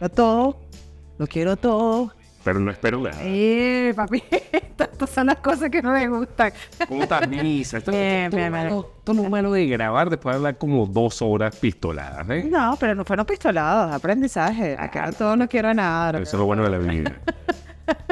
Lo todo, lo quiero todo. Pero no espero nada. Eh, papi, estas son las cosas que no me gustan. ¿Cómo estás, Misa? Esto, Bien, esto- bien. esto no es malo de grabar después de hablar como dos horas pistoladas, ¿eh? No, pero no fueron pistolados, aprendizaje. Acá todo no quiero nada. Eso es lo bueno de la vida.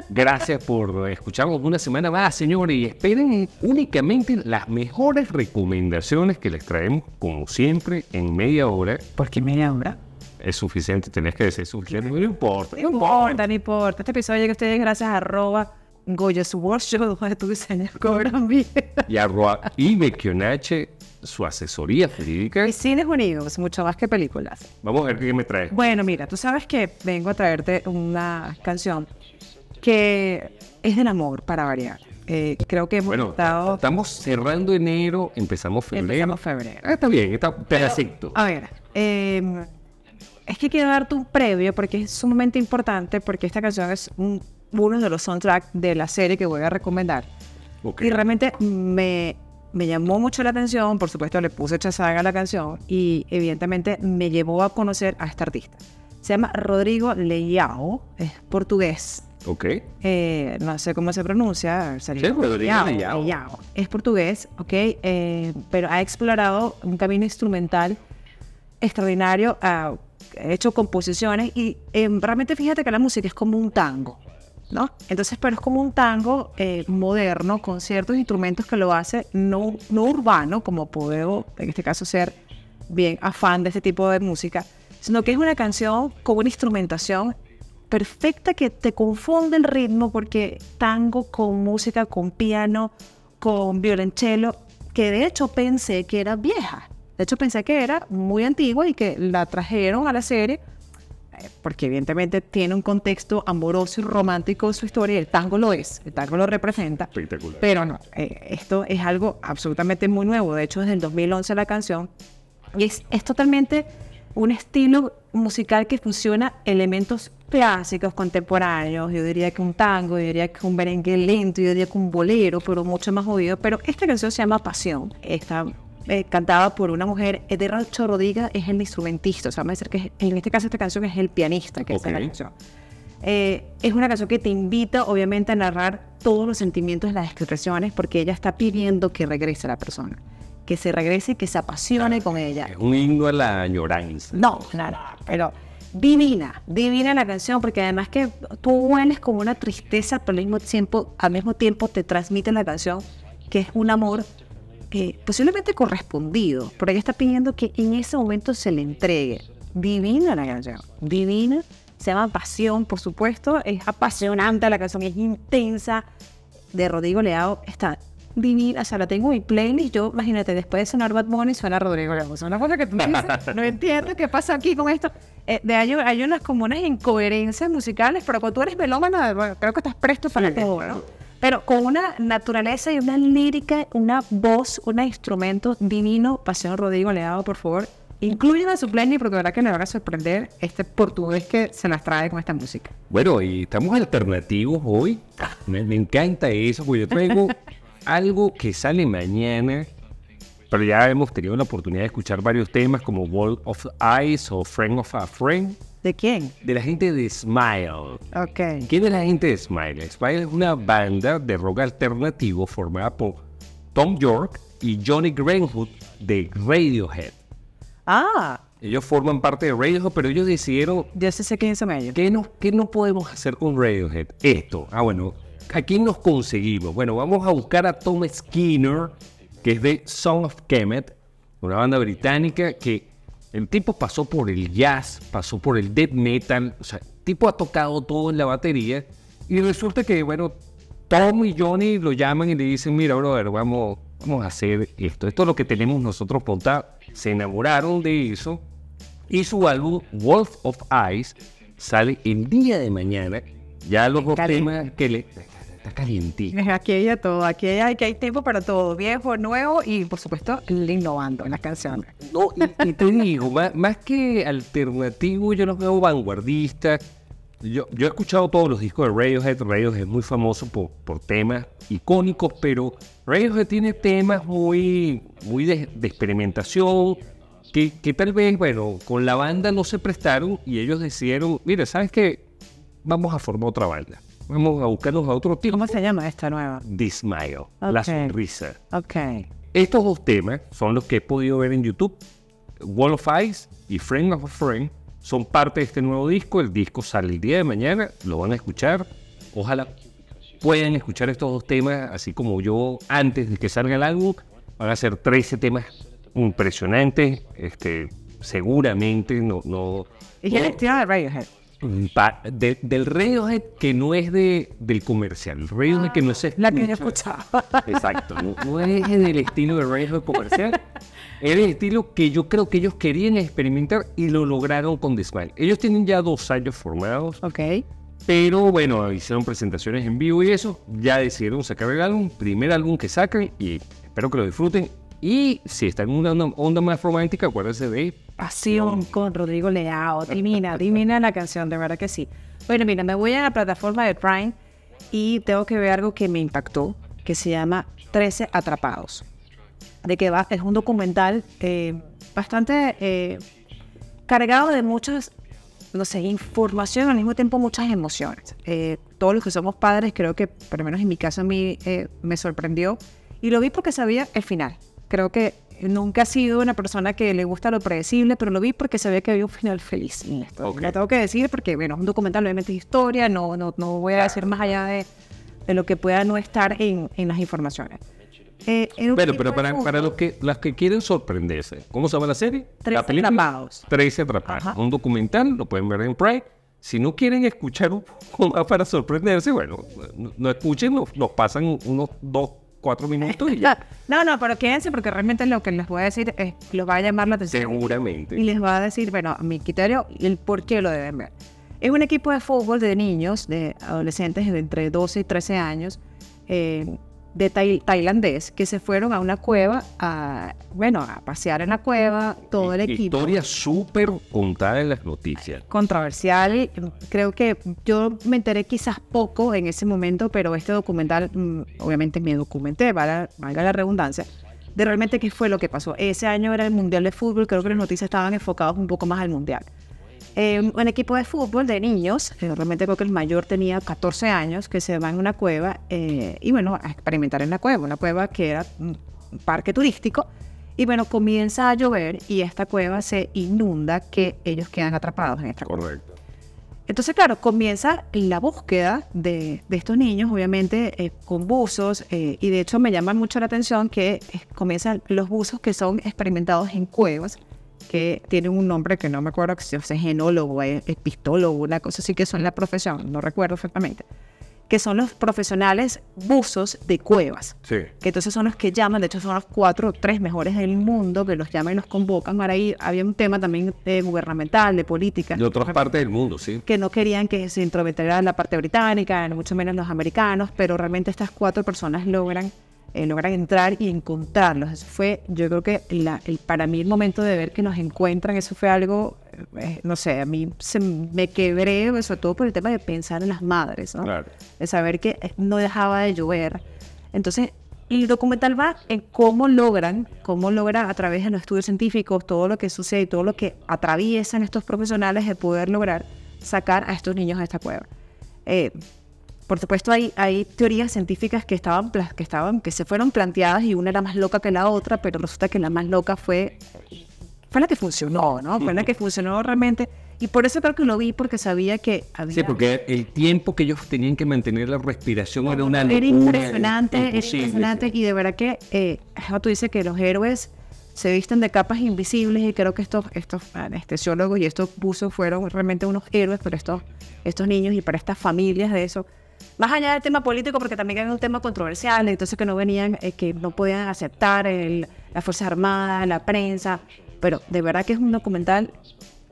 Gracias por escucharnos una semana más, señores. Y esperen únicamente las mejores recomendaciones que les traemos, como siempre, en media hora. ¿Por qué media hora? Es suficiente, tenés que decir suficiente, no importa. No importa, no importa. Este episodio llega a ustedes gracias a arroba Goya's Workshop, donde tu diseño cobran bien. Y arroba Mekionache, su asesoría jurídica. Y Cines Unidos, mucho más que películas. Vamos a ver qué me trae. Bueno, mira, tú sabes que vengo a traerte una canción que es del amor, para variar. Eh, creo que hemos Bueno, estado... estamos cerrando enero, empezamos febrero. Empezamos febrero. Ah, está bien, está pedacito. A ver, eh, es que quiero darte un previo porque es sumamente importante porque esta canción es un- uno de los soundtracks de la serie que voy a recomendar. Ok. Y realmente me, me llamó mucho la atención, por supuesto le puse chazaga a la canción y evidentemente me llevó a conocer a este artista. Se llama Rodrigo Leao, es portugués. Ok. Eh, no sé cómo se pronuncia. Sí, Rodrigo Leao, Leao. Leao. Es portugués, ok, eh, pero ha explorado un camino instrumental extraordinario, ha hecho composiciones y eh, realmente fíjate que la música es como un tango, ¿no? Entonces, pero es como un tango eh, moderno con ciertos instrumentos que lo hace no, no urbano, como puedo en este caso ser bien afán de este tipo de música, sino que es una canción con una instrumentación perfecta que te confunde el ritmo porque tango con música, con piano, con violonchelo, que de hecho pensé que era vieja. De hecho pensé que era muy antigua y que la trajeron a la serie eh, porque evidentemente tiene un contexto amoroso y romántico en su historia y el tango lo es, el tango lo representa. Espectacular. Pero no, eh, esto es algo absolutamente muy nuevo. De hecho, desde el 2011 la canción. Y es, es totalmente un estilo musical que fusiona elementos clásicos, contemporáneos. Yo diría que un tango, yo diría que un merengue lento, yo diría que un bolero, pero mucho más movido. Pero esta canción se llama Pasión. Está eh, cantada por una mujer. Racho Rodríguez es el instrumentista. O sea, vamos a decir que es- en este caso esta canción es el pianista que hace la canción. Eh, es una canción que te invita, obviamente, a narrar todos los sentimientos, las expresiones, porque ella está pidiendo que regrese la persona, que se regrese y que se apasione con ella. Es un himno a la añoranza. No, claro, pero divina, divina la canción, porque además que tú hueles como una tristeza, pero al mismo tiempo, al mismo tiempo te transmite la canción que es un amor eh, posiblemente correspondido, pero ella está pidiendo que en ese momento se le entregue. Divina la canción, divina. Se llama Pasión, por supuesto. Es apasionante la canción, es intensa. De Rodrigo Leao está divina. O sea, la tengo en mi playlist. Yo, imagínate, después de sonar Bad Bunny, suena Rodrigo Leao. Es una cosa que tú dices, no entiendo qué pasa aquí con esto. Eh, de hay, hay unas como unas incoherencias musicales, pero cuando tú eres melómana, bueno, creo que estás presto para todo, ¿no? Pero con una naturaleza y una lírica, una voz, un instrumento divino. Pasión Rodrigo Leao, por favor. Incluyen a su playlist porque verdad que le van a sorprender este portugués que se las trae con esta música. Bueno, y estamos alternativos hoy. Me, me encanta eso, porque yo traigo algo que sale mañana. Pero ya hemos tenido la oportunidad de escuchar varios temas como Wall of Eyes o Friend of a Friend ¿De quién? de la gente de Smile. Ok. ¿Quién es la gente de Smile? Smile es una banda de rock alternativo formada por Tom York y Johnny Greenwood de Radiohead. Ah, Ellos forman parte de Radiohead, pero ellos decidieron sí sé quiénes son ellos. ¿Qué no, qué no podemos hacer con Radiohead? Esto. Ah, bueno. ¿A quién nos conseguimos? Bueno, vamos a buscar a Tom Skinner, que es de Song of Kemet, una banda británica que el tipo pasó por el jazz, pasó por el death metal, o sea, el tipo ha tocado todo en la batería y resulta que, bueno, Tom y Johnny lo llaman y le dicen, mira, brother, vamos, vamos a hacer esto. Esto es lo que tenemos nosotros montado. Se enamoraron de eso y su álbum Wolf of Ice sale el día de mañana. Ya los dos temas que le... Está calientito. Aquí hay de todo, aquí hay, aquí hay tiempo para todo, viejo, nuevo y por supuesto innovando en las canciones. No, y, y te digo, más, más que alternativo, yo los veo vanguardistas. Yo, yo he escuchado todos los discos de Radiohead. Radiohead es muy famoso por, por temas icónicos, pero Radiohead tiene temas muy, muy de, de experimentación que, que tal vez, bueno, con la banda no se prestaron y ellos decidieron, mira, ¿sabes qué? Vamos a formar otra banda. Vamos a buscarnos a otro tipo. ¿Cómo se llama esta nueva? The Smile, la Ok. sonrisa. Ok. Estos dos temas son los que he podido ver en YouTube. Wall of Ice y Friend of a Friend son parte de este nuevo disco. El disco sale el día de mañana, lo van a escuchar. Ojalá puedan escuchar estos dos temas, así como yo antes de que salga el álbum. Van a ser 13 temas impresionantes. Este, seguramente no, no, ¿Y qué es el estilo de Radiohead? Pa- de- del Radiohead que no es de, del comercial. El Radiohead que no se La que yo escucha. escuchaba. Exacto, no, no es del estilo de Radiohead comercial, es el estilo que yo creo que ellos querían experimentar y lo lograron con The Smile. Ellos tienen ya dos años formados, ok. pero bueno, hicieron presentaciones en vivo y eso, ya decidieron sacar el álbum, primer álbum que sacan y espero que lo disfruten. Y si están en una onda, onda más romántica, acuérdense de Pasión con Rodrigo Leao. Divina, divina la canción, de verdad que sí. Bueno, mira, me voy a la plataforma de Prime y tengo que ver algo que me impactó, que se llama 13 Atrapados. De que va, es un documental eh, bastante eh, cargado de muchas, no sé, información, al mismo tiempo muchas emociones. Eh, todos los que somos padres, creo que, por lo menos en mi caso, a mí eh, me sorprendió. Y lo vi porque sabía el final. Creo que nunca he sido una persona que le gusta lo predecible, pero lo vi porque sabía que había un final feliz en esto. Ok. Lo tengo que decir porque, bueno, es un documental, obviamente es historia, no, no, no voy a decir más allá de, de lo que pueda no estar en, en las informaciones. Eh, Bueno, pero para, para los que, las que quieren sorprenderse, ¿cómo se llama la serie? Película. Atrapados. 13 Atrapados. Un documental, lo pueden ver en Prime. Si no quieren escuchar un poco más para sorprenderse, bueno, no, no escuchen, nos, nos pasan unos 2, 4 minutos y ya. No, no, pero quédense porque realmente lo que les voy a decir es, los va a llamar la atención. y Seguramente. les va a decir, bueno, a mi criterio y el por qué lo deben ver. Es un equipo de fútbol de niños, de adolescentes de entre 12 y 13 años, eh, de tai- tailandés, que se fueron a una cueva, a, bueno, a pasear en la cueva, todo el equipo. Historia súper contada en las noticias. Controversial, creo que yo me enteré quizás poco en ese momento, pero este documental, mm, obviamente me documenté, valga, valga la redundancia, de realmente qué fue lo que pasó. Ese año era el Mundial de Fútbol, creo que las noticias estaban enfocadas un poco más al Mundial. Eh, un equipo de fútbol de niños, realmente creo que el mayor tenía 14 años, que se va en una cueva eh, y bueno, a experimentar en la cueva, una cueva que era un parque turístico. Y bueno, comienza a llover y esta cueva se inunda que ellos quedan atrapados en esta cueva. Correcto. Entonces, claro, comienza la búsqueda de, de estos niños, obviamente eh, con buzos, eh, y de hecho me llama mucho la atención que eh, comienzan los buzos que son experimentados en cuevas, que tienen un nombre que no me acuerdo si es genólogo, eh, epistólogo, una cosa así que son la profesión, no recuerdo exactamente, que son los profesionales buzos de cuevas Sí. que entonces son los que llaman, de hecho son los cuatro o tres mejores del mundo que los llaman y los convocan. Ahora ahí había un tema también de gubernamental, de política, De otras partes del mundo, sí. que no querían que se intrometieran la parte británica, ni mucho menos los americanos, pero realmente estas cuatro personas logran, eh, logran entrar y encontrarlos. Eso fue, yo creo que la- el, para mí el momento de ver que nos encuentran, eso fue algo, eh, no sé, a mí se me quebré, sobre todo por el tema de pensar en las madres, ¿no? Claro. de saber que eh, no dejaba de llover. Entonces, el documental va en cómo logran, cómo logran a través de los estudios científicos, todo lo que sucede y todo lo que atraviesan estos profesionales de poder lograr sacar a estos niños de esta cueva. Eh, por supuesto, hay, hay teorías científicas que estaban, que estaban, que se fueron planteadas y una era más loca que la otra, pero resulta que la más loca fue, fue la que funcionó, ¿no? Fue la que funcionó realmente. Y por eso creo que lo vi, porque sabía que había... Sí, porque el tiempo que ellos tenían que mantener la respiración era una locura. Era impresionante, era impresionante. Y de verdad que, eh, tú dices que los héroes se visten de capas invisibles y creo que estos, estos anestesiólogos y estos buzos fueron realmente unos héroes para estos, estos niños y para estas familias de eso. Más allá del tema político, porque también era un tema controversial, entonces que no venían, eh, que no podían aceptar el, las Fuerzas Armadas, la prensa, pero de verdad que es un documental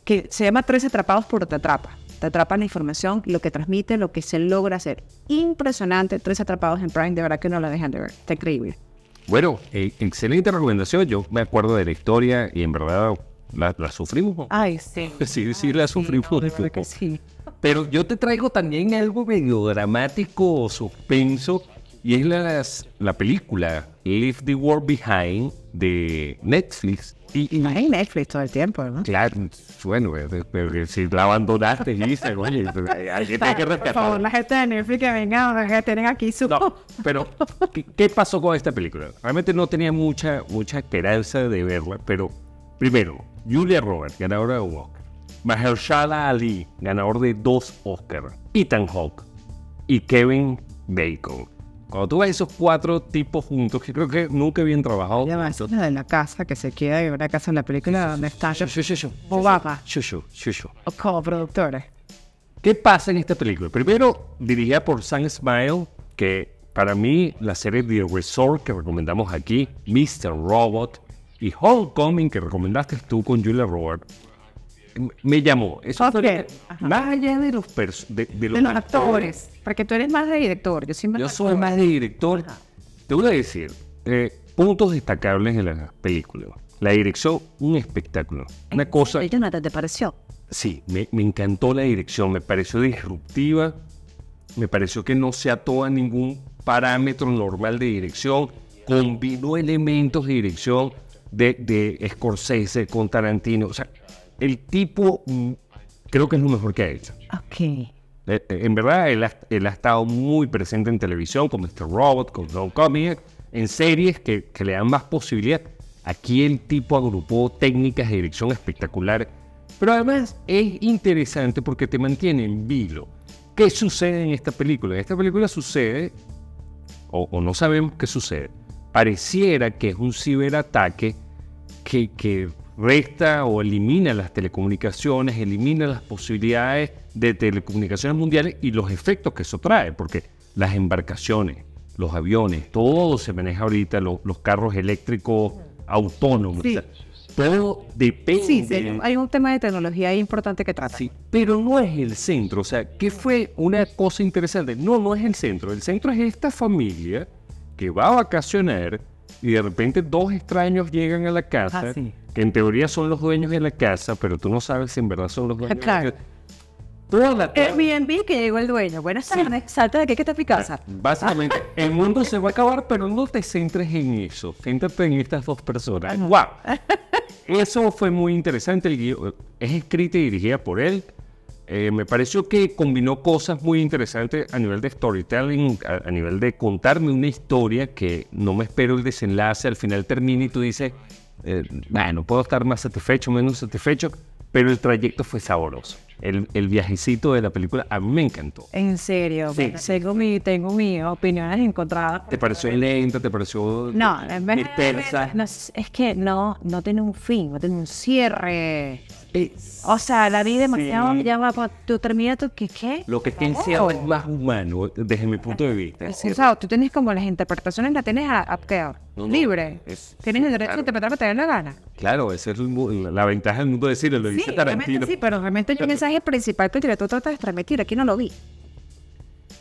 que se llama Tres atrapados por te atrapa. Te atrapa la información, lo que transmite, lo que se logra hacer. Impresionante, Tres atrapados en Prime, de verdad que no la dejan de ver. Está increíble. Bueno, eh, excelente recomendación. Yo me acuerdo de la historia y en verdad la, la sufrimos. Ay, sí. Sí, sí, la sufrimos. no, de un verdad que sí. Pero yo te traigo también algo medio dramático o suspenso. Y es la, la película Leave the World Behind de Netflix. Y, y- Ay, Netflix todo el tiempo, ¿no? claro, bueno, eh, pero si la abandonaste, dice, oye, hay hay que hay que Por favor, la rescatar. gente de Netflix que venga, que tienen aquí su... No, pero ¿qué, qué pasó con esta película? Realmente no tenía mucha, mucha esperanza de verla, pero primero, Julia Roberts, ganadora de un. Mahershala Ali, ganador de dos Oscars. Ethan Hawke y Kevin Bacon. Cuando tú ves esos cuatro tipos juntos, que creo que nunca habían trabajado. Esa es la de la casa que se queda en una casa en la película donde está. Obama como productores. ¿Qué pasa en esta película? Primero, dirigida por Sam Smile, que para mí la serie The Resort que recomendamos aquí, Mr. Robot y Homecoming que recomendaste tú con Julia Roberts, me llamó. Eso fue Ok, lo que- ajá. más allá de los, de, de los De los actores. Porque tú eres más de director. Yo soy más de director. Te voy a decir, eh, puntos destacables de la película. La dirección, un espectáculo. Una cosa... Jonathan, ¿te pareció? Sí, me, me encantó la dirección, me pareció disruptiva, me pareció que no se ató a ningún parámetro normal de dirección, combinó elementos de dirección de, de Scorsese con Tarantino, o sea, el tipo mm, creo que es lo mejor que ha hecho. Ok. Eh, eh, En verdad, él ha, él ha estado muy presente en televisión, con Mr. Robot, con Don Comic, en series que, que le dan más posibilidad. Aquí el tipo agrupó técnicas de dirección espectaculares, pero además es interesante porque te mantiene en vilo. ¿Qué sucede en esta película? En esta película sucede, o, o no sabemos qué sucede, pareciera que es un ciberataque que, que resta o elimina las telecomunicaciones, elimina las posibilidades de telecomunicaciones mundiales y los efectos que eso trae, porque las embarcaciones, los aviones, todo se maneja ahorita, lo- los carros eléctricos autónomos, Sí. o sea, todo depende. Sí, sí, hay un tema de tecnología ahí importante que trata. Sí, pero no es el centro. O sea, ¿qué fue una cosa interesante? No, no es el centro. El centro es esta familia que va a vacacionar y de repente dos extraños llegan a la casa, Ah, sí. Que en teoría son los dueños de la casa, pero tú no sabes si en verdad son los dueños Claro. de la casa. Toda Airbnb que llegó el dueño. Buenas tardes. Salta de aquí que está mi casa. Básicamente, el mundo se va a acabar, pero no te centres en eso. Céntrate en estas dos personas. ¡Wow! Eso fue muy interesante. El guion es escrita y dirigida por él. Eh, me pareció que combinó cosas muy interesantes a nivel de storytelling, a, a nivel de contarme una historia que no me espero el desenlace. Al final termina y tú dices, eh, bueno, puedo estar más satisfecho, menos satisfecho, pero el trayecto fue sabroso. El, el viajecito de la película a mí me encantó. En serio. Sí. bueno, Tengo, mi, tengo mis opiniones encontradas. ¿Te pareció lenta? ¿Te pareció No, en vez dispersa? no, es que no, no tiene un fin, no tiene un cierre. O sea, la vi demasiado, Sí. ya va, tú terminas tu, ¿qué? qué? Lo que está encierra es más humano desde mi punto de vista. O sea, tú tienes como las interpretaciones, las tienes a, a- ¿qué? No, no, libre. es- tienes el derecho claro. de interpretar lo que te dé la gana. Claro, esa es la, la ventaja del mundo de decirlo, lo dice Sí, Tarantino. realmente sí, pero realmente el mensaje principal que el director trata de transmitir, aquí no lo vi.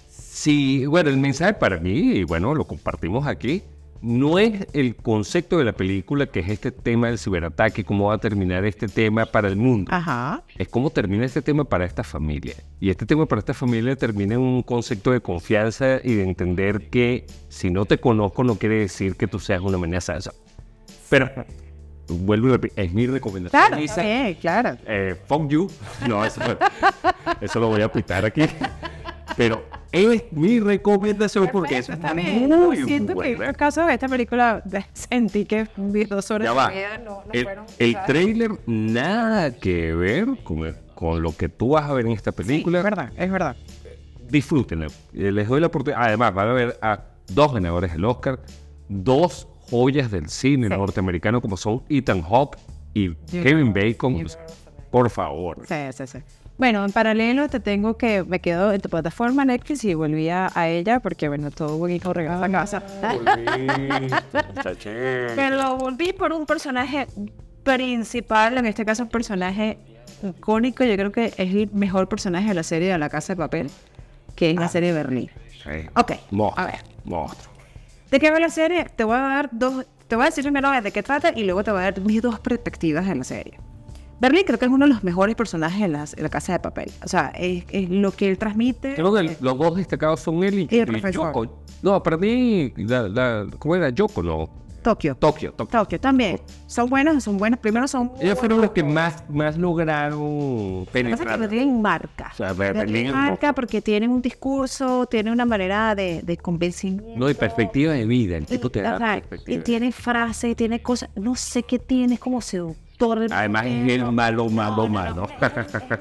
Sí, bueno, el mensaje para mí, y bueno, lo compartimos aquí, no es el concepto de la película, que es este tema del ciberataque, cómo va a terminar este tema para el mundo. Ajá. Es cómo termina este tema para esta familia. Y este tema para esta familia termina en un concepto de confianza y de entender que si no te conozco no quiere decir que tú seas una amenaza. Pero, vuelvo y repito, es mi recomendación. Claro, Lisa. bien, claro. Eh, fuck you. No, eso, eso lo voy a pitar aquí. Pero es mi recomendación porque es Está bien. muy Siento que en el caso de esta película de- sentí que mis dos horas Ya de va. vida no, no El, fueron. el ¿sabes? trailer nada que ver con, con lo que tú vas a ver en esta película. Es verdad, es verdad. Disfrútenla. Eh, Les doy la oportunidad. Además, van a ver a dos ganadores del Oscar, dos joyas del cine Sí. norteamericano como son Ethan Hawke y Kevin Bacon. Por favor. Sí, sí, sí. Bueno, en paralelo te tengo que me quedo en tu plataforma Netflix y volví a, a ella porque, bueno, todo buen hijo regresa a casa. Pero volví por un personaje principal, en este caso un personaje icónico, yo creo que es el mejor personaje de la serie de La Casa de Papel, que es la serie de Berlín. Sí. Ok, Monstruo, a ver. monstruo. ¿De qué va la serie? Te voy a dar dos, te voy a decir primero de qué trata y luego te voy a dar mis dos perspectivas en la serie. Berlín creo que es uno de los mejores personajes en, las- en la casa de papel. O sea, es, es lo que él transmite. Creo que el- los dos destacados son él y, Y el y. Yoko. No, para mí, la, la- ¿cómo era? Yoko, no. Tokio. Tokio, Tokio. Tokio también. Son buenos, son buenos. Primero son. Ellos fueron los que más, más lograron Lo que pasa es que penetrar. Berlín marca. O sea, Ber- Berlín Berlín marca porque tiene un discurso, tiene una manera de, de convencimiento. No, y perspectiva de vida. El Y, tipo te da o sea, y tiene frases, tiene cosas. No sé qué tiene, es como seductor. Además es el malo, malo, malo.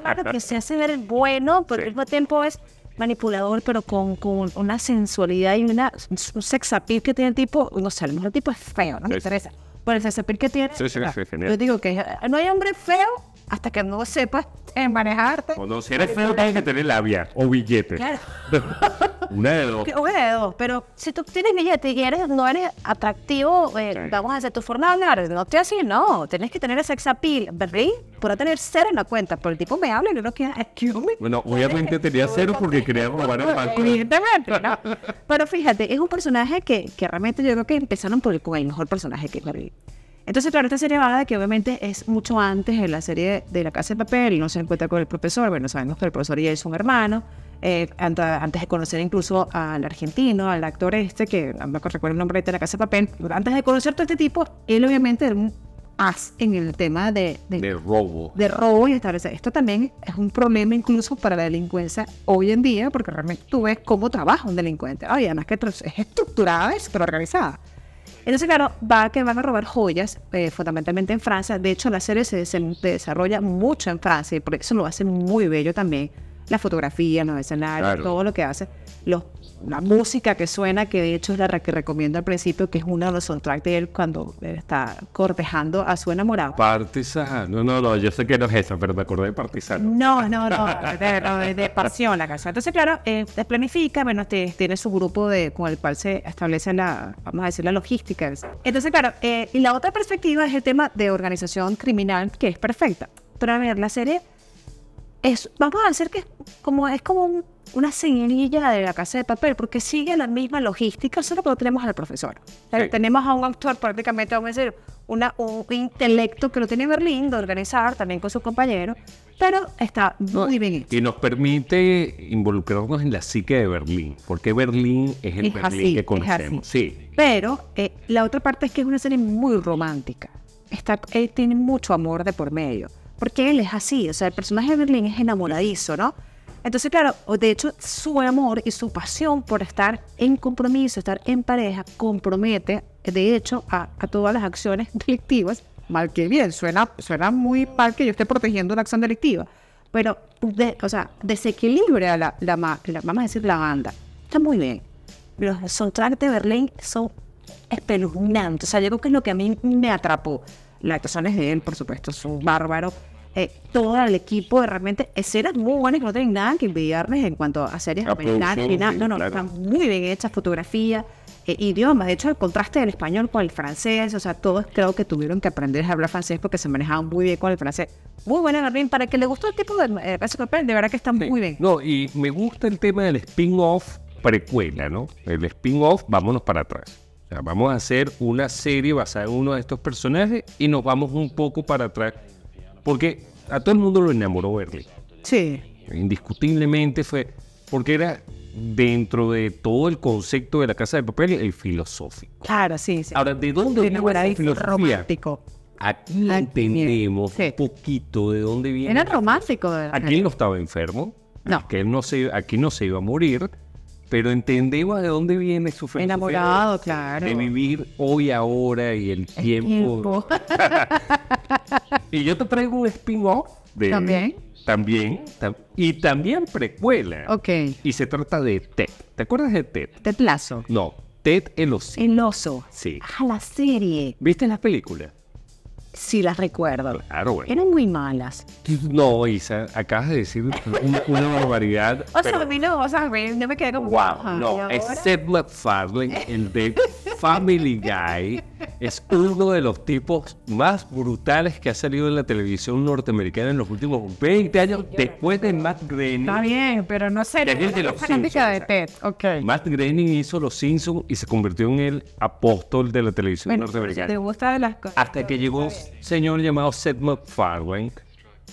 Claro, que se hace ver el bueno, pero al mismo tiempo es manipulador, pero con, con una sensualidad y una, un sex appeal que tiene el tipo, no sé, a lo mejor el tipo es feo, no me interesa. Pero el sex appeal que tiene, Sí, sí, yo digo que no hay hombre feo hasta que no sepas manejarte. Cuando si eres feo, tienes que tener labia o billete. Claro. Una de dos. Una de dos, pero si tú tienes billete y eres, no eres atractivo, eh, Sí. vamos a hacer tu forma de hablar. No estoy así, no. Tienes que tener ese sex appeal. Berlín podrá tener cero en la cuenta, pero el tipo me habla y no que excuse me. Bueno, obviamente tenía cero porque quería robar el banco. Evidentemente, ¿no? Pero fíjate, es un personaje que, que realmente yo creo que empezaron por el, con el mejor personaje que es. Entonces, claro, esta serie va que obviamente es mucho antes de la serie de La Casa de Papel, no se encuentra con el profesor, bueno, sabemos que el profesor y él son hermanos, eh, antes de conocer incluso al argentino, al actor este, que no recuerdo el nombre de La Casa de Papel, antes de conocer todo este tipo, él obviamente era un as en el tema de, de- De robo. de robo y establecer. Esto también es un problema incluso para la delincuencia hoy en día, porque realmente tú ves cómo trabaja un delincuente. Ay, además que es estructurada, es pero organizada. Entonces, claro, va que van a robar joyas, eh, fundamentalmente en Francia. De hecho, la serie se, se desarrolla mucho en Francia y por eso lo hace muy bello también. La fotografía, los escenarios, Claro. todo lo que hace. Los, la música que suena, que de hecho es la que recomiendo al principio, que es uno de los soundtracks de él cuando está cortejando a su enamorado. Partisano. No, no, no, yo sé que no es esa, pero me acordé de Partisano. No, no, no, de, no, de- pasión la casa. Entonces, claro, eh, planifica, bueno, te- tiene su grupo de, con el cual se establece la, vamos a decir, la logística. Entonces, claro, eh, y la otra perspectiva es el tema de organización criminal, que es perfecta. Pero a ver, la serie es, vamos a decir que es como, es como un- una señalilla de la casa de papel, porque sigue la misma logística, solo que no tenemos al profesor. Sí. Tenemos a un actor prácticamente, vamos a decir, una, un intelecto que lo tiene Berlín de organizar también con sus compañeros, pero está muy bien hecho. Y nos permite involucrarnos en la psique de Berlín, porque Berlín es el Es Berlín así, que conocemos. Sí. Pero eh, la otra parte es que es una serie muy romántica. Está, él tiene mucho amor de por medio. Porque él es así. O sea, el personaje de Berlín es enamoradizo, ¿no? Entonces, claro, de hecho, su amor y su pasión por estar en compromiso, estar en pareja, compromete, de hecho, a, a todas las acciones delictivas. Mal que bien, suena, suena muy mal que yo esté protegiendo una acción delictiva. Pero, de- o sea, desequilibra la, la, ma- la- vamos a decir, la banda. Está muy bien los soundtracks de Berlín son espeluznantes. O sea, yo creo que es lo que a mí me atrapó. Las actuaciones de él, por supuesto, son bárbaros. Eh, todo el equipo de realmente escenas muy buenas que no tienen nada que envidiarles en cuanto a series La americanas. nada. no, no, claro. están muy bien hechas, fotografía, eh, idiomas. De hecho, el contraste del español con el francés, o sea, todos creo que tuvieron que aprender a hablar francés porque se manejaban muy bien con el francés. Muy buena Berlín. Para el que le gustó el tipo de eh, de verdad que están Sí. muy bien. No, y me gusta el tema del spin-off precuela, ¿no? El spin-off, vámonos para atrás. O sea, vamos a hacer una serie basada en uno de estos personajes y nos vamos un poco para atrás. Porque a todo el mundo lo enamoró Berlín. Sí. Indiscutiblemente fue porque era dentro de todo el concepto de la casa de papel el filosófico. Claro, sí, sí. Ahora, ¿de dónde viene Enamoradizo, filosofía? romántico. Aquí entendemos sí. un poquito de dónde viene. Era romántico. de verdad. Aquí él no estaba enfermo. No. Aquí, él no se, aquí no se iba a morir. Pero entendemos de dónde viene su filosofía Enamorado, claro. De vivir hoy, ahora y el tiempo. Tiempo. Y yo te traigo un spin-off de. ¿También? También. tam- y también precuela. Ok. Y se trata de Ted. ¿Te acuerdas de Ted? Ted Lasso. No, Ted el osito. El oso. Sí. Ah, la serie. ¿Viste la película? Sí las recuerdo. Claro, bueno. Eran muy malas. No, Isa, acabas de decir una, una barbaridad. O sea, a mí no, o sea, no me quedé como... Wow, ajá, ¿y no, es? Seth MacFarlane, el de Family Guy, es uno de los tipos más brutales que ha salido en la televisión norteamericana en los últimos 20 años, después de Matt Groening. Está bien, pero no sé. Ya es de los fanática de Simpsons, Ted. Ok. Matt Groening hizo Los Simpsons y se convirtió en el apóstol de la televisión Bueno, ¿te norteamericana. gusta de las cosas? Hasta que llegó señor llamado Seth MacFarlane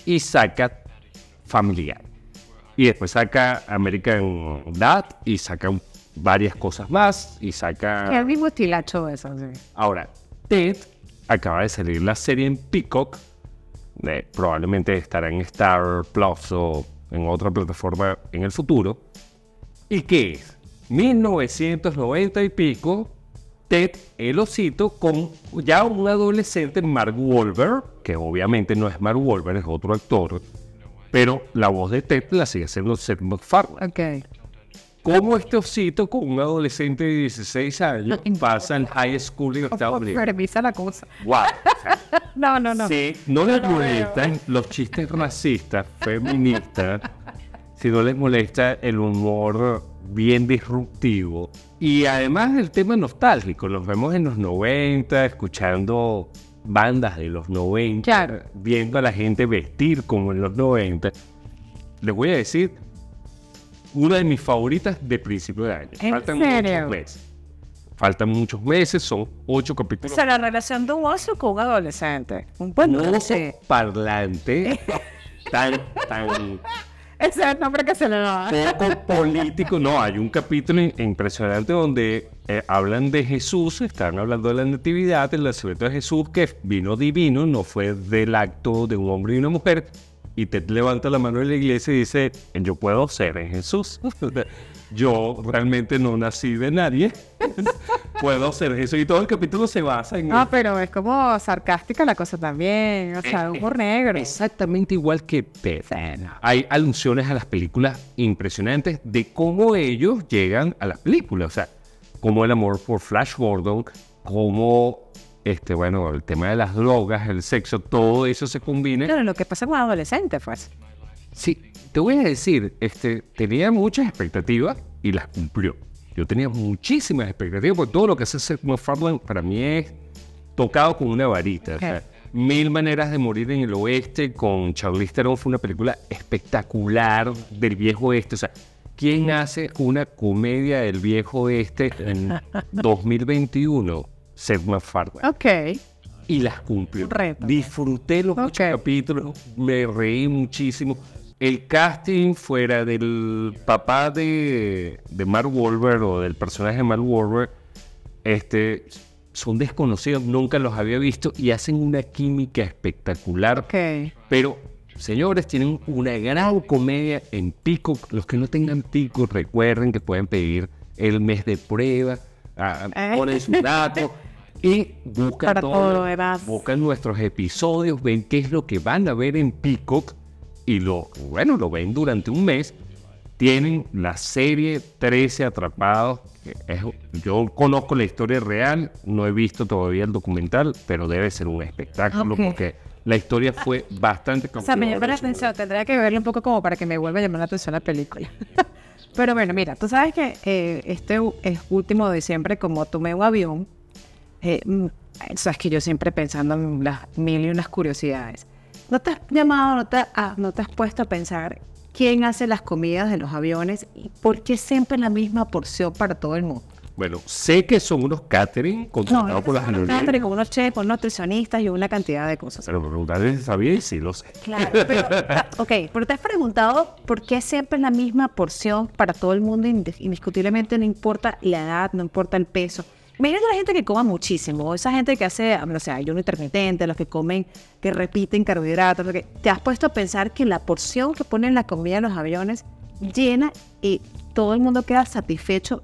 y saca Family Guy. Y después saca American Dad y saca varias cosas más y saca... el mismo estilacho de eso, sí. Ahora, Ted acaba de salir la serie en Peacock. eh, probablemente estará en Star Plus o en otra plataforma en el futuro. ¿Y qué es? 1990 y pico, Ted, el osito, con ya un adolescente, Mark Wahlberg, que obviamente no es Mark Wahlberg, es otro actor, pero la voz de Ted la sigue haciendo Seth MacFarlane. Ok. Como este osito con un adolescente de 16 años pasa en high school en Estados Unidos. Permisa la cosa. Wow. No, no, no. Sí, no les molestan los chistes racistas, feministas, si no les molesta el humor bien disruptivo. Y además el tema nostálgico, los vemos en los 90, escuchando bandas de los 90, Claro. viendo a la gente vestir como en los 90. Les voy a decir, una de mis favoritas de principio de año. ¿En Faltan serio? muchos meses. Faltan muchos meses, son ocho O capítulos. sea, la relación de un oso con un adolescente. Un buen oso oso. parlante tan, tan Ese es el nombre que se le da. poco político. No, hay un capítulo impresionante donde eh, hablan de Jesús, están hablando de la natividad, del nacimiento de Jesús, que vino divino, no fue del acto de un hombre y una mujer. Y te levanta la mano de la iglesia y dice, yo puedo ser en Jesús. Yo realmente no nací de nadie. puedo ser Jesús. Y todo el capítulo se basa en... Ah, pero es como sarcástica la cosa también. O sea, humor negro. Exactamente igual que Ted. Hay alusiones a las películas impresionantes de cómo ellos llegan a las películas. O sea, como el amor por Flash Gordon, como este, bueno, el tema de las drogas, el sexo, todo eso se combina. Claro, lo que pasa con un adolescente, pues. Sí, te voy a decir, este, tenía muchas expectativas y las cumplió. Yo tenía muchísimas expectativas porque todo lo que hace Seth MacFarlane para mí es tocado con una varita. O sea, Mil maneras de morir en el oeste con Charlize Theron fue una película espectacular del viejo oeste. O sea, ¿quién hace una comedia del viejo oeste en 2021? Seth MacFarlane Ok. y las cumplió. Reto. Disfruté los ocho Ok. capítulos, me reí muchísimo. El casting fuera del papá de, de Mark Wahlberg o del personaje de Mark Wahlberg, este, son desconocidos, nunca los había visto y hacen una química espectacular. Ok. Pero, señores, tienen una gran comedia en Pico. Los que no tengan Pico, recuerden que pueden pedir el mes de prueba, ah, Eh. ponen su dato y buscan todo. Buscan nuestros episodios, ven qué es lo que van a ver en Peacock y lo, bueno, lo ven durante un mes. Tienen la serie 13 Atrapados. que es- yo conozco la historia real, no he visto todavía el documental, pero debe ser un espectáculo Ok. porque la historia fue bastante O sea, me llama la atención. Tendría que verlo un poco como para que me vuelva a llamar la atención la película. Pero bueno, mira, tú sabes que eh, este es último de diciembre, como tomé un avión, eh, mm, sabes que yo siempre pensando en las mil y unas curiosidades. ¿No te has llamado, no te, ah, no te has puesto a pensar quién hace las comidas de los aviones y por qué siempre la misma porción para todo el mundo? Bueno, sé que son unos catering contratados por las aerolíneas. Catering, con unos chefs, con nutricionistas y una cantidad de cosas. Pero preguntarle si sabía y sí lo sé. Claro, pero, ah, ok, pero te has preguntado por qué siempre es la misma porción para todo el mundo, indiscutiblemente no importa la edad, no importa el peso. Imagínate la gente que coma muchísimo, esa gente que hace, no sé, ayuno intermitente, los que comen, que repiten carbohidratos, que, te has puesto a pensar que la porción que ponen la comida en los aviones llena y todo el mundo queda satisfecho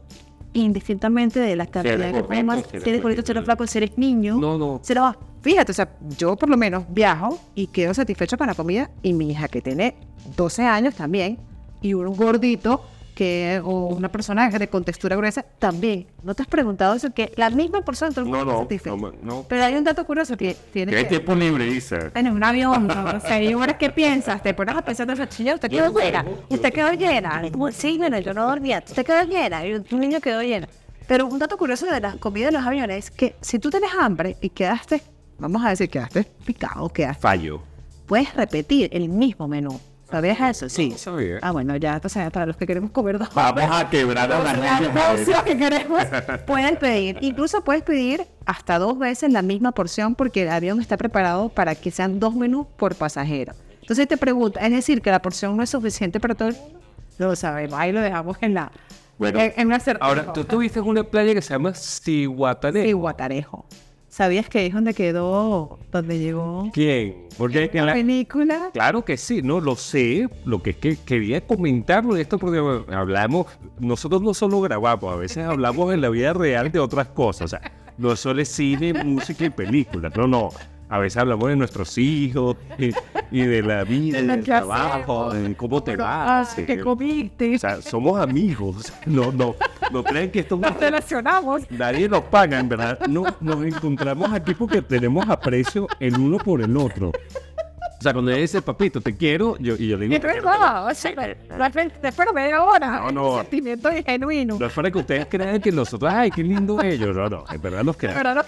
indistintamente de la cantidad que comas, si eres gordito, si eres flaco, si eres niño. No, no. Se lo va. Fíjate, o sea, yo por lo menos viajo y quedo satisfecho con la comida y mi hija que tiene 12 años también y un gordito que, o una persona de contextura gruesa, también. ¿No te has preguntado eso? Que la misma persona, todo el No, mundo no, satisfecho. no, no. Pero hay un dato curioso que tiene ¿Qué que... tiempo libre, dice? En un avión, ¿no? o sea, y ahora qué piensas, te pones a pensar, señor, usted quedó llena, usted quedó llena, sí, bueno, yo no dormía, usted quedó llena, y tu niño quedó llena. Pero un dato curioso de la comida de los aviones es que si tú tienes hambre y quedaste, vamos a decir, quedaste picado, quedaste, Fallo. puedes repetir el mismo menú. ¿Sabías eso? Sí. No sabía. Ah, bueno, ya, entonces, para los que queremos comer dos Vamos a quebrar a la dosis que queremos, pueden pedir. Incluso puedes pedir hasta dos veces la misma porción porque el avión está preparado para que sean dos menús por pasajero. Entonces te pregunta, ¿es decir que la porción no es suficiente para todo el mundo? Lo sabemos, ahí lo dejamos en la... Bueno, en, en una. Ahora, tú estuviste en una playa que se llama Cihuatanejo. Sí, Guatarejo. ¿Sabías que es donde quedó, donde llegó ¿Quién? Porque en la la... película? Claro que sí, no lo sé. Lo que es que quería comentarlo de esto porque hablamos, nosotros no solo grabamos, a veces hablamos en la vida real de otras cosas. O sea, no solo es cine, música y películas. No, no. A veces hablamos de nuestros hijos y, y de la vida, De del que trabajo, hacemos. de cómo te Ah, va. ¿Qué comiste? O sea, somos amigos. No, no, no crean que esto Nos relacionamos. Nadie nos paga, en verdad. No, nos encontramos aquí porque tenemos aprecio el uno por el otro. O sea, cuando ella dice, papito, te quiero, yo, y yo le digo, Es verdad, o sea, realmente, te espero media hora. No, no. Sentimiento es genuino. no es para que ustedes crean que nosotros, ay, qué lindo ellos. No, no, en verdad nos queremos.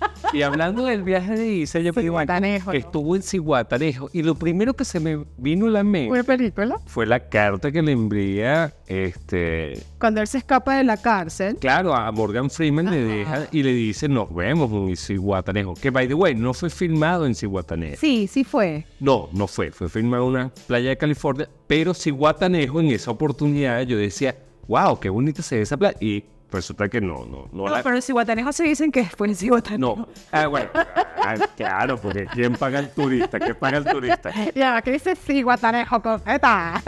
Y hablando del viaje de Isa, yo Cihuatanejo, que estuvo en Cihuatanejo. Y lo primero que se me vino a la mente una película. fue la carta que le envía, este, Cuando él se escapa de la cárcel. claro, a Morgan Freeman le deja y le dice, nos vemos en Cihuatanejo. Que, by the way, no fue filmado en Cihuatanejo. Sí, sí fue. No, no fue. Fue filmado en una playa de California. Pero Cihuatanejo, en esa oportunidad, yo decía, wow, qué bonita se ve esa playa. Y resulta que no, no, no. No, la- pero en Cihuatanejo se dicen que fue en Cihuatanejo. no. Ah, bueno. Ah, claro, porque ¿quién paga el turista? ¿Quién paga el turista? Ya, ¿qué dice Cihuatanejo con Z?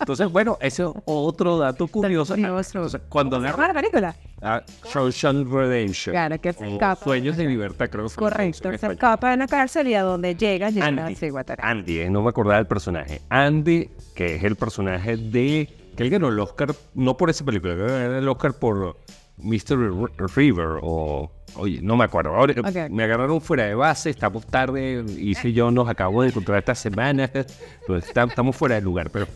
Entonces, bueno, ese es otro dato curioso. Entonces, cuando ¿Cómo se llama la película? a Shawshank Redemption. Claro, que se escapa. Sueños de libertad, creo que Correcto, se escapa de la cárcel y a donde llega, llega a Andy. Cihuatanejo. Andy, eh, no me acordaba del personaje. Andy, que es el personaje de. Que él ganó el Oscar, no por esa película, que ganó el Oscar por Mr. River o. Oye, no me acuerdo. Ahora me agarraron fuera de base, estamos tarde, Isa y yo nos acabamos de encontrar esta semana, tam- estamos fuera de lugar, pero.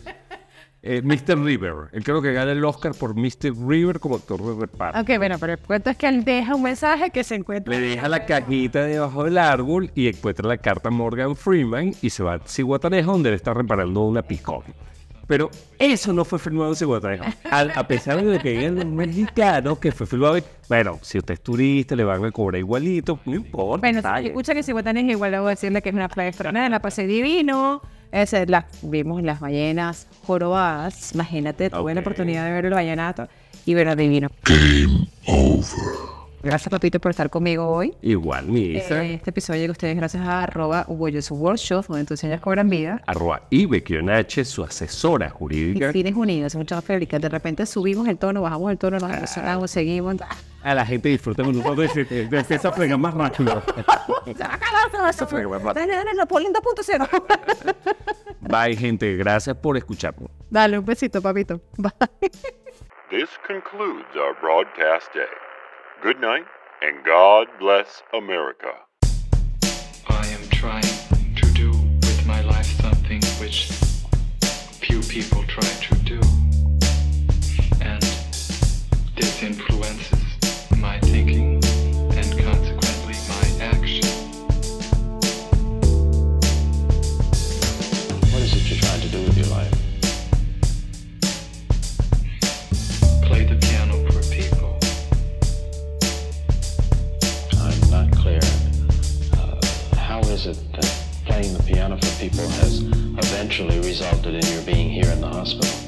eh, Mr. River, él creo que gana el Oscar por Mr. River como actor de reparto. Ok, bueno, pero el cuento es que él deja un mensaje que se encuentra. Le deja la cajita debajo del árbol y encuentra la carta Morgan Freeman y se va a Cihuatanejo donde le está reparando una pick-up. Pero eso no fue filmado en Cihuatanejo. Al- A, pesar de que es un mexicano que fue filmado en... Bueno, si usted es turista, le van a cobrar igualito, no importa. Bueno, si escucha que Cihuatanejo, igual le voy a decirle que es una playa extraordinaria, la pasé divino. Ese, la, vimos las ballenas jorobadas, imagínate, tuve la oportunidad de ver el vallenato y ver divino. Gracias, papito, por estar conmigo hoy. Igual, mi Isa, Eh, Este episodio llega a ustedes gracias a arroba Workshop, donde tus señas cobran vida. arroba Ibe-H, su asesora Y jurídica. Fines Unidos, muchas fábricas. De repente subimos el tono, bajamos el tono, nos emocionamos, seguimos. A la gente disfruta con nosotros y se- se empieza a fregar más rápido. Dale, dale, lo ponle en 2.0. Bye, gente. Gracias por escucharnos. Dale, un besito, papito. Bye. This concludes our broadcast day. Good night, and God bless America. I am trying to do with my life something which few people resulted in your being here in the hospital?